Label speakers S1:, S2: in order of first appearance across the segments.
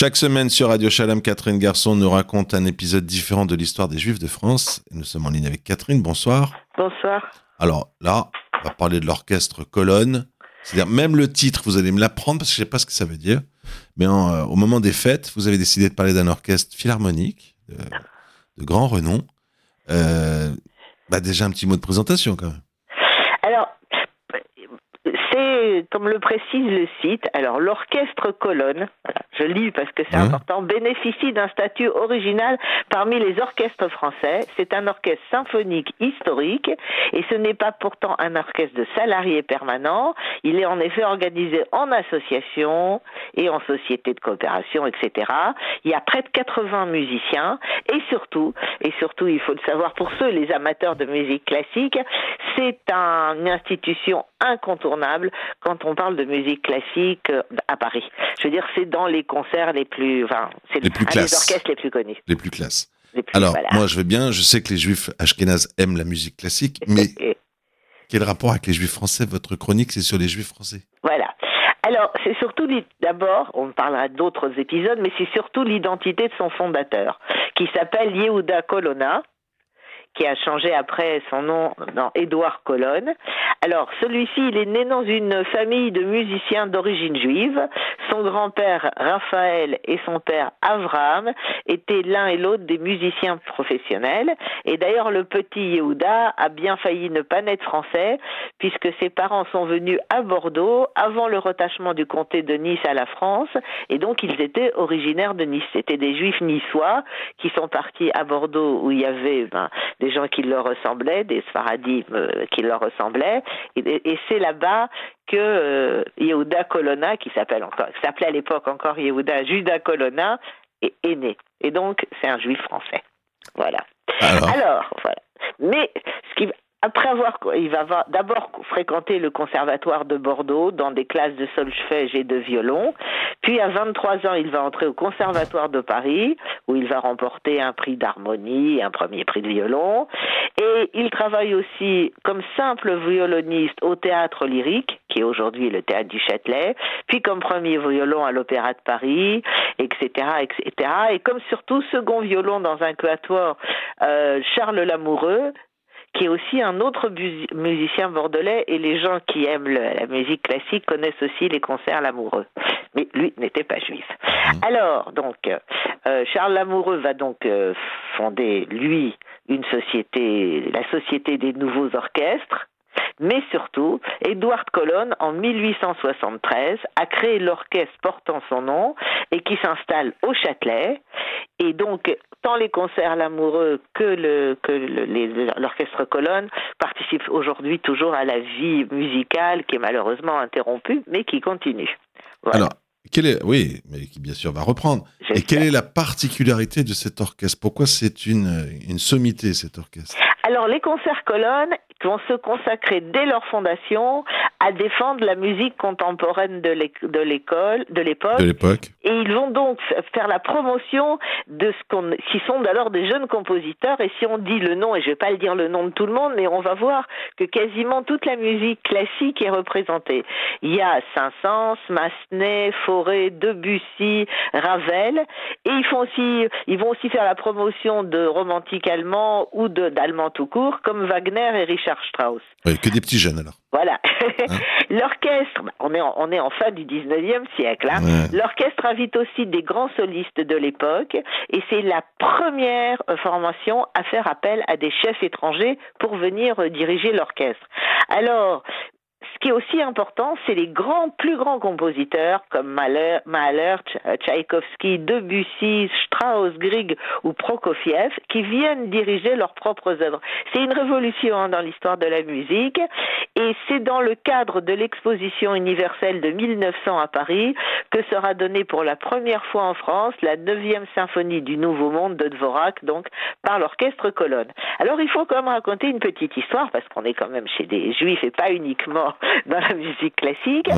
S1: Chaque semaine sur Radio Shalom, Catherine Garçon nous raconte un épisode différent de l'histoire des Juifs de France. Nous sommes en ligne avec Catherine. Bonsoir.
S2: Bonsoir.
S1: Alors là, on va parler de l'orchestre Colonne. C'est-à-dire, même le titre, vous allez me l'apprendre parce que je ne sais pas ce que ça veut dire. Mais euh, au moment des fêtes, vous avez décidé de parler d'un orchestre philharmonique de, grand renom. Euh, bah déjà, un petit mot de présentation quand même
S2: comme le précise le site, alors l'orchestre colonne, je lis parce que c'est hein? important, bénéficie d'un statut original parmi les orchestres français. C'est un orchestre symphonique historique et ce n'est pas pourtant un orchestre de salariés permanents. Il est en effet organisé en association et en société de coopération, etc. Il y a près de 80 musiciens et surtout, et surtout il faut le savoir pour ceux, les amateurs de musique classique, c'est une institution incontournable quand on parle de musique classique euh, à Paris. Je veux dire, c'est dans les concerts les plus, enfin, c'est
S1: les plus un des
S2: orchestres les plus connus.
S1: Les plus classes. Alors, moi, je veux bien, je sais que les juifs ashkénazes aiment la musique classique, mais quel rapport avec les juifs français? Votre chronique, c'est sur les juifs français.
S2: Voilà. Alors, c'est surtout d'abord, on parlera d'autres épisodes, mais c'est surtout l'identité de son fondateur, qui s'appelle Yehuda Colonna, qui a changé après son nom dans Édouard Colonne. Alors, celui-ci, il est né dans une famille de musiciens d'origine juive. Son grand-père Raphaël et son père Avraham étaient l'un et l'autre des musiciens professionnels. Et d'ailleurs, le petit Yehuda a bien failli ne pas naître français, puisque ses parents sont venus à Bordeaux avant le retachement du comté de Nice à la France, et donc ils étaient originaires de Nice. C'était des juifs niçois qui sont partis à Bordeaux où il y avait ben, des gens qui leur ressemblaient, des Sfaradim euh, qui leur ressemblaient, et, c'est là-bas que euh, Yehuda Colonna, qui s'appelle encore, s'appelait à l'époque encore Yehuda Judas Colonna, est, né. Et donc, c'est un juif français. Voilà. Alors, voilà. Mais ce qui, après avoir, il va d'abord fréquenter le conservatoire de Bordeaux dans des classes de solfège et de violon. Puis à 23 ans, il va entrer au conservatoire de Paris où il va remporter un prix d'harmonie, un premier prix de violon. Et il travaille aussi comme simple violoniste au théâtre lyrique, qui est aujourd'hui le théâtre du Châtelet, puis comme premier violon à l'Opéra de Paris, etc., etc. Et comme surtout second violon dans un quatuor euh, Charles Lamoureux, qui est aussi un autre musicien bordelais, et les gens qui aiment la musique classique connaissent aussi les concerts Lamoureux. Mais lui n'était pas juif. Mmh. Alors, donc, euh, Charles Lamoureux va donc euh, fonder, lui, une société, la Société des Nouveaux Orchestres, mais surtout, Edward Colonne, en 1873, a créé l'orchestre portant son nom et qui s'installe au Châtelet. Et donc, tant les concerts l'amoureux que le que l'orchestre colonne participent aujourd'hui toujours à la vie musicale qui est malheureusement interrompue, mais qui continue.
S1: Alors, quelle est, oui, mais qui bien sûr va reprendre. Et quelle est la particularité de cet orchestre? Pourquoi c'est une, une sommité, cet orchestre?
S2: Alors, les concerts colonnes vont se consacrer dès leur fondation à défendre la musique contemporaine de l'école, de l'époque. Et ils vont donc faire la promotion de ce qu'on, qui sont alors des jeunes compositeurs. Et si on dit le nom, et je vais pas le dire le nom de tout le monde, mais on va voir que quasiment toute la musique classique est représentée. Il y a Saint-Saëns, Massenet, Fauré, Debussy, Ravel, et ils font aussi, ils vont aussi faire la promotion de romantiques allemands ou tout court, comme Wagner et Richard Strauss.
S1: Oui, que des petits jeunes alors.
S2: Voilà. Hein L'orchestre, on est, en, on est en fin du 19e siècle, hein. l'orchestre invite aussi des grands solistes de l'époque et c'est la première formation à faire appel à des chefs étrangers pour venir diriger l'orchestre. Alors, qui est aussi important, c'est les grands, plus grands compositeurs comme Mahler, Mahler Tchaïkovski, Debussy, Strauss, Grieg ou Prokofiev qui viennent diriger leurs propres œuvres. C'est une révolution hein, dans l'histoire de la musique et c'est dans le cadre de l'exposition universelle de 1900 à Paris que sera donnée pour la première fois en France la neuvième symphonie du Nouveau Monde de Dvorak, donc par l'orchestre Colonne. Alors il faut quand même raconter une petite histoire parce qu'on est quand même chez des juifs et pas uniquement dans la musique classique.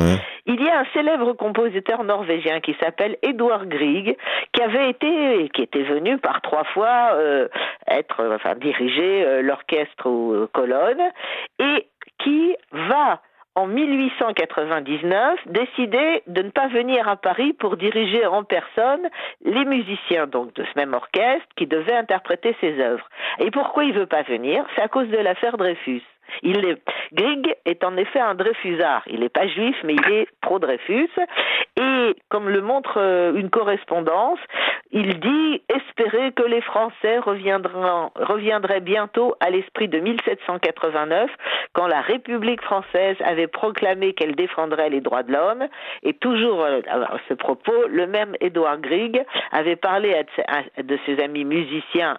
S2: Il y a un célèbre compositeur norvégien qui s'appelle Edouard Grieg, qui avait été, qui était venu par trois fois euh, être, enfin, diriger euh, l'orchestre aux colonnes, et qui va en 1899, décidé de ne pas venir à Paris pour diriger en personne les musiciens donc de ce même orchestre qui devaient interpréter ses œuvres. Et pourquoi il veut pas venir? C'est à cause de l'affaire Dreyfus. Il est, Grieg est en effet un Dreyfusard. Il n'est pas juif, mais il est pro-Dreyfus. Et comme le montre euh, une correspondance, il dit espérer que les Français reviendraient bientôt à l'esprit de 1789, quand la République française avait proclamé qu'elle défendrait les droits de l'homme. Et toujours euh, à ce propos, le même Édouard Grieg avait parlé de ses amis musiciens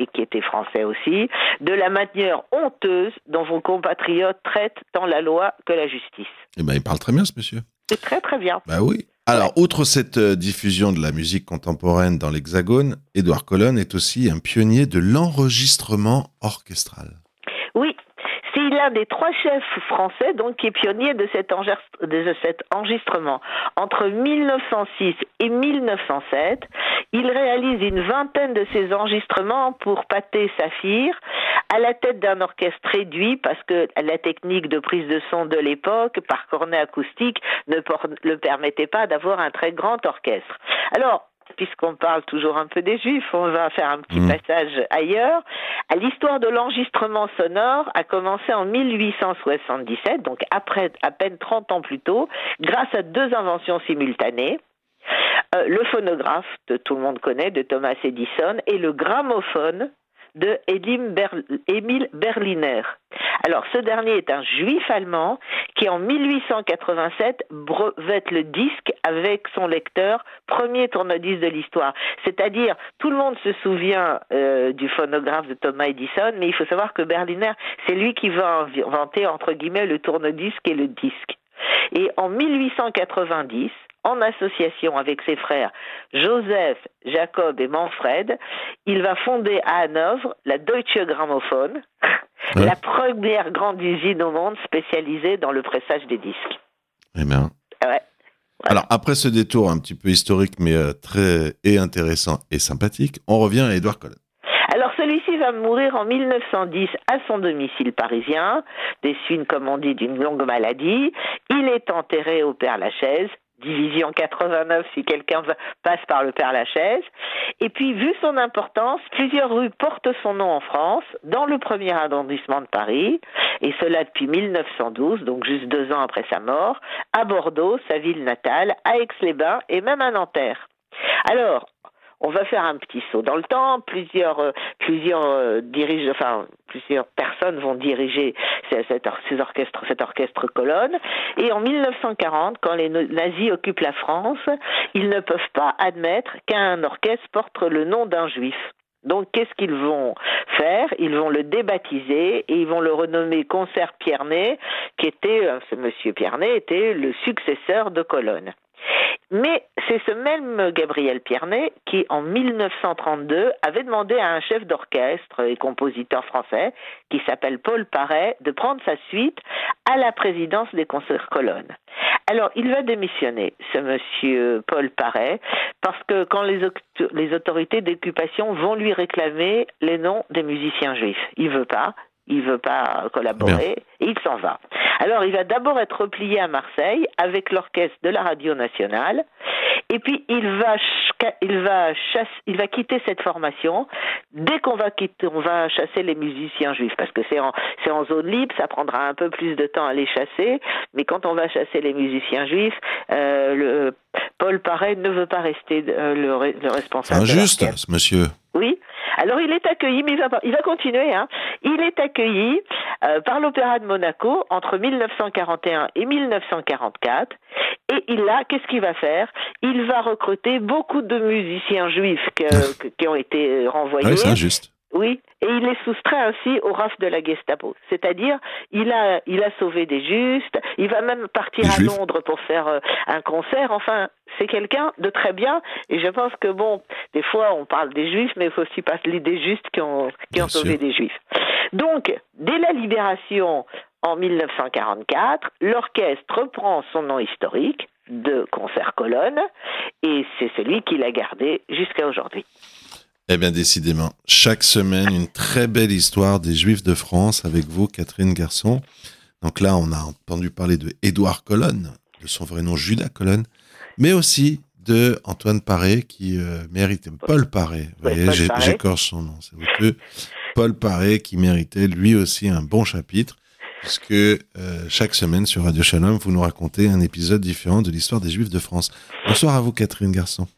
S2: et qui était français aussi, de la manière honteuse dont vos compatriotes traitent tant la loi que la justice.
S1: Eh ben, il parle très bien, ce monsieur.
S2: C'est très très bien.
S1: Bah oui. Alors, outre cette euh, diffusion de la musique contemporaine dans l'Hexagone, Édouard Colonne est aussi un pionnier de l'enregistrement orchestral.
S2: Oui, c'est l'un des trois chefs français donc qui est pionnier de cet, enregistrement. Entre 1906 et 1907, il réalise une vingtaine de ces enregistrements pour Pathé Saphir à la tête d'un orchestre réduit parce que la technique de prise de son de l'époque par cornet acoustique ne le permettait pas d'avoir un très grand orchestre. Alors, puisqu'on parle toujours un peu des Juifs, on va faire un petit mmh. passage ailleurs. L'histoire de l'enregistrement sonore a commencé en 1877, donc après à peine 30 ans plus tôt, grâce à deux inventions simultanées. Euh, le phonographe, que tout le monde connaît, de Thomas Edison, et le gramophone de Emil Berliner. Alors, ce dernier est un juif allemand qui, en 1887, brevette le disque avec son lecteur, premier tourne-disque de l'histoire. C'est-à-dire, tout le monde se souvient euh, du phonographe de Thomas Edison, mais il faut savoir que Berliner, c'est lui qui va inventer, entre guillemets, le tourne-disque et le disque. Et en 1890, en association avec ses frères Joseph, Jacob et Manfred, il va fonder à Hanovre la Deutsche Grammophon, la première grande usine au monde spécialisée dans le pressage des disques.
S1: Eh bien. Alors, après ce détour un petit peu historique, mais euh, très et intéressant et sympathique, on revient à Édouard Colonne.
S2: Alors, celui-ci va mourir en 1910 à son domicile parisien, des suites, comme on dit, d'une longue maladie. Il est enterré au Père Lachaise division 89 si quelqu'un passe par le Père Lachaise. Et puis, vu son importance, plusieurs rues portent son nom en France, dans le premier arrondissement de Paris, et cela depuis 1912, donc juste deux ans après sa mort, à Bordeaux, sa ville natale, à Aix-les-Bains et même à Nanterre. Alors, on va faire un petit saut dans le temps. Plusieurs, euh, plusieurs euh, enfin plusieurs personnes vont diriger cet, orchestre, cet orchestre colonne. Et en 1940, quand les nazis occupent la France, ils ne peuvent pas admettre qu'un orchestre porte le nom d'un juif. Donc, qu'est-ce qu'ils vont faire? Ils vont le débaptiser et ils vont le renommer Concert Piernet, qui était, euh, ce monsieur Piernet était le successeur de Colonne. Mais c'est ce même Gabriel Piernet qui, en 1932, avait demandé à un chef d'orchestre et compositeur français, qui s'appelle Paul Paré, de prendre sa suite à la présidence des concerts colonnes. Alors, il va démissionner, ce monsieur Paul Paré, parce que quand les, les autorités d'occupation vont lui réclamer les noms des musiciens juifs, il veut pas, il veut pas collaborer, et il s'en va. Alors, il va d'abord être replié à Marseille avec l'orchestre de la radio nationale, et puis il va, il va, il va quitter cette formation dès qu'on va quitter, on va chasser les musiciens juifs, parce que c'est en, c'est en zone libre, ça prendra un peu plus de temps à les chasser, mais quand on va chasser les musiciens juifs, euh, le, Paul Paré ne veut pas rester euh, le, le responsable.
S1: Injuste, ce monsieur.
S2: Oui. Alors il est accueilli, mais il va, il va continuer. Hein. Il est accueilli euh, par l'Opéra de Monaco entre 1941 et 1944. Et il a, qu'est-ce qu'il va faire? Il va recruter beaucoup de musiciens juifs qui ont été renvoyés.
S1: Oui, c'est injuste.
S2: Oui, et il est soustrait ainsi au RAF de la Gestapo. C'est-à-dire, il a, il a sauvé des justes, il va même partir à Londres pour faire euh, un concert. Enfin, c'est quelqu'un de très bien. Et je pense que, bon, des fois, on parle des juifs, mais il faut aussi parler des justes qui ont, qui ont sauvé des juifs. Donc, dès la libération en 1944, l'orchestre reprend son nom historique de concert colonne et c'est celui qu'il a gardé jusqu'à aujourd'hui.
S1: Eh bien, décidément, chaque semaine, une très belle histoire des Juifs de France avec vous, Catherine Garçon. Donc là, on a entendu parler de Édouard Colonne, de son vrai nom Judas Colonne, mais aussi de Antoine Paré qui euh, méritait Paul Paré. Vous voyez, j'écorche son nom, c'est honteux. Paul Paré qui méritait lui aussi un bon chapitre, puisque euh, chaque semaine sur Radio Shalom, vous nous racontez un épisode différent de l'histoire des Juifs de France. Bonsoir à vous, Catherine Garçon.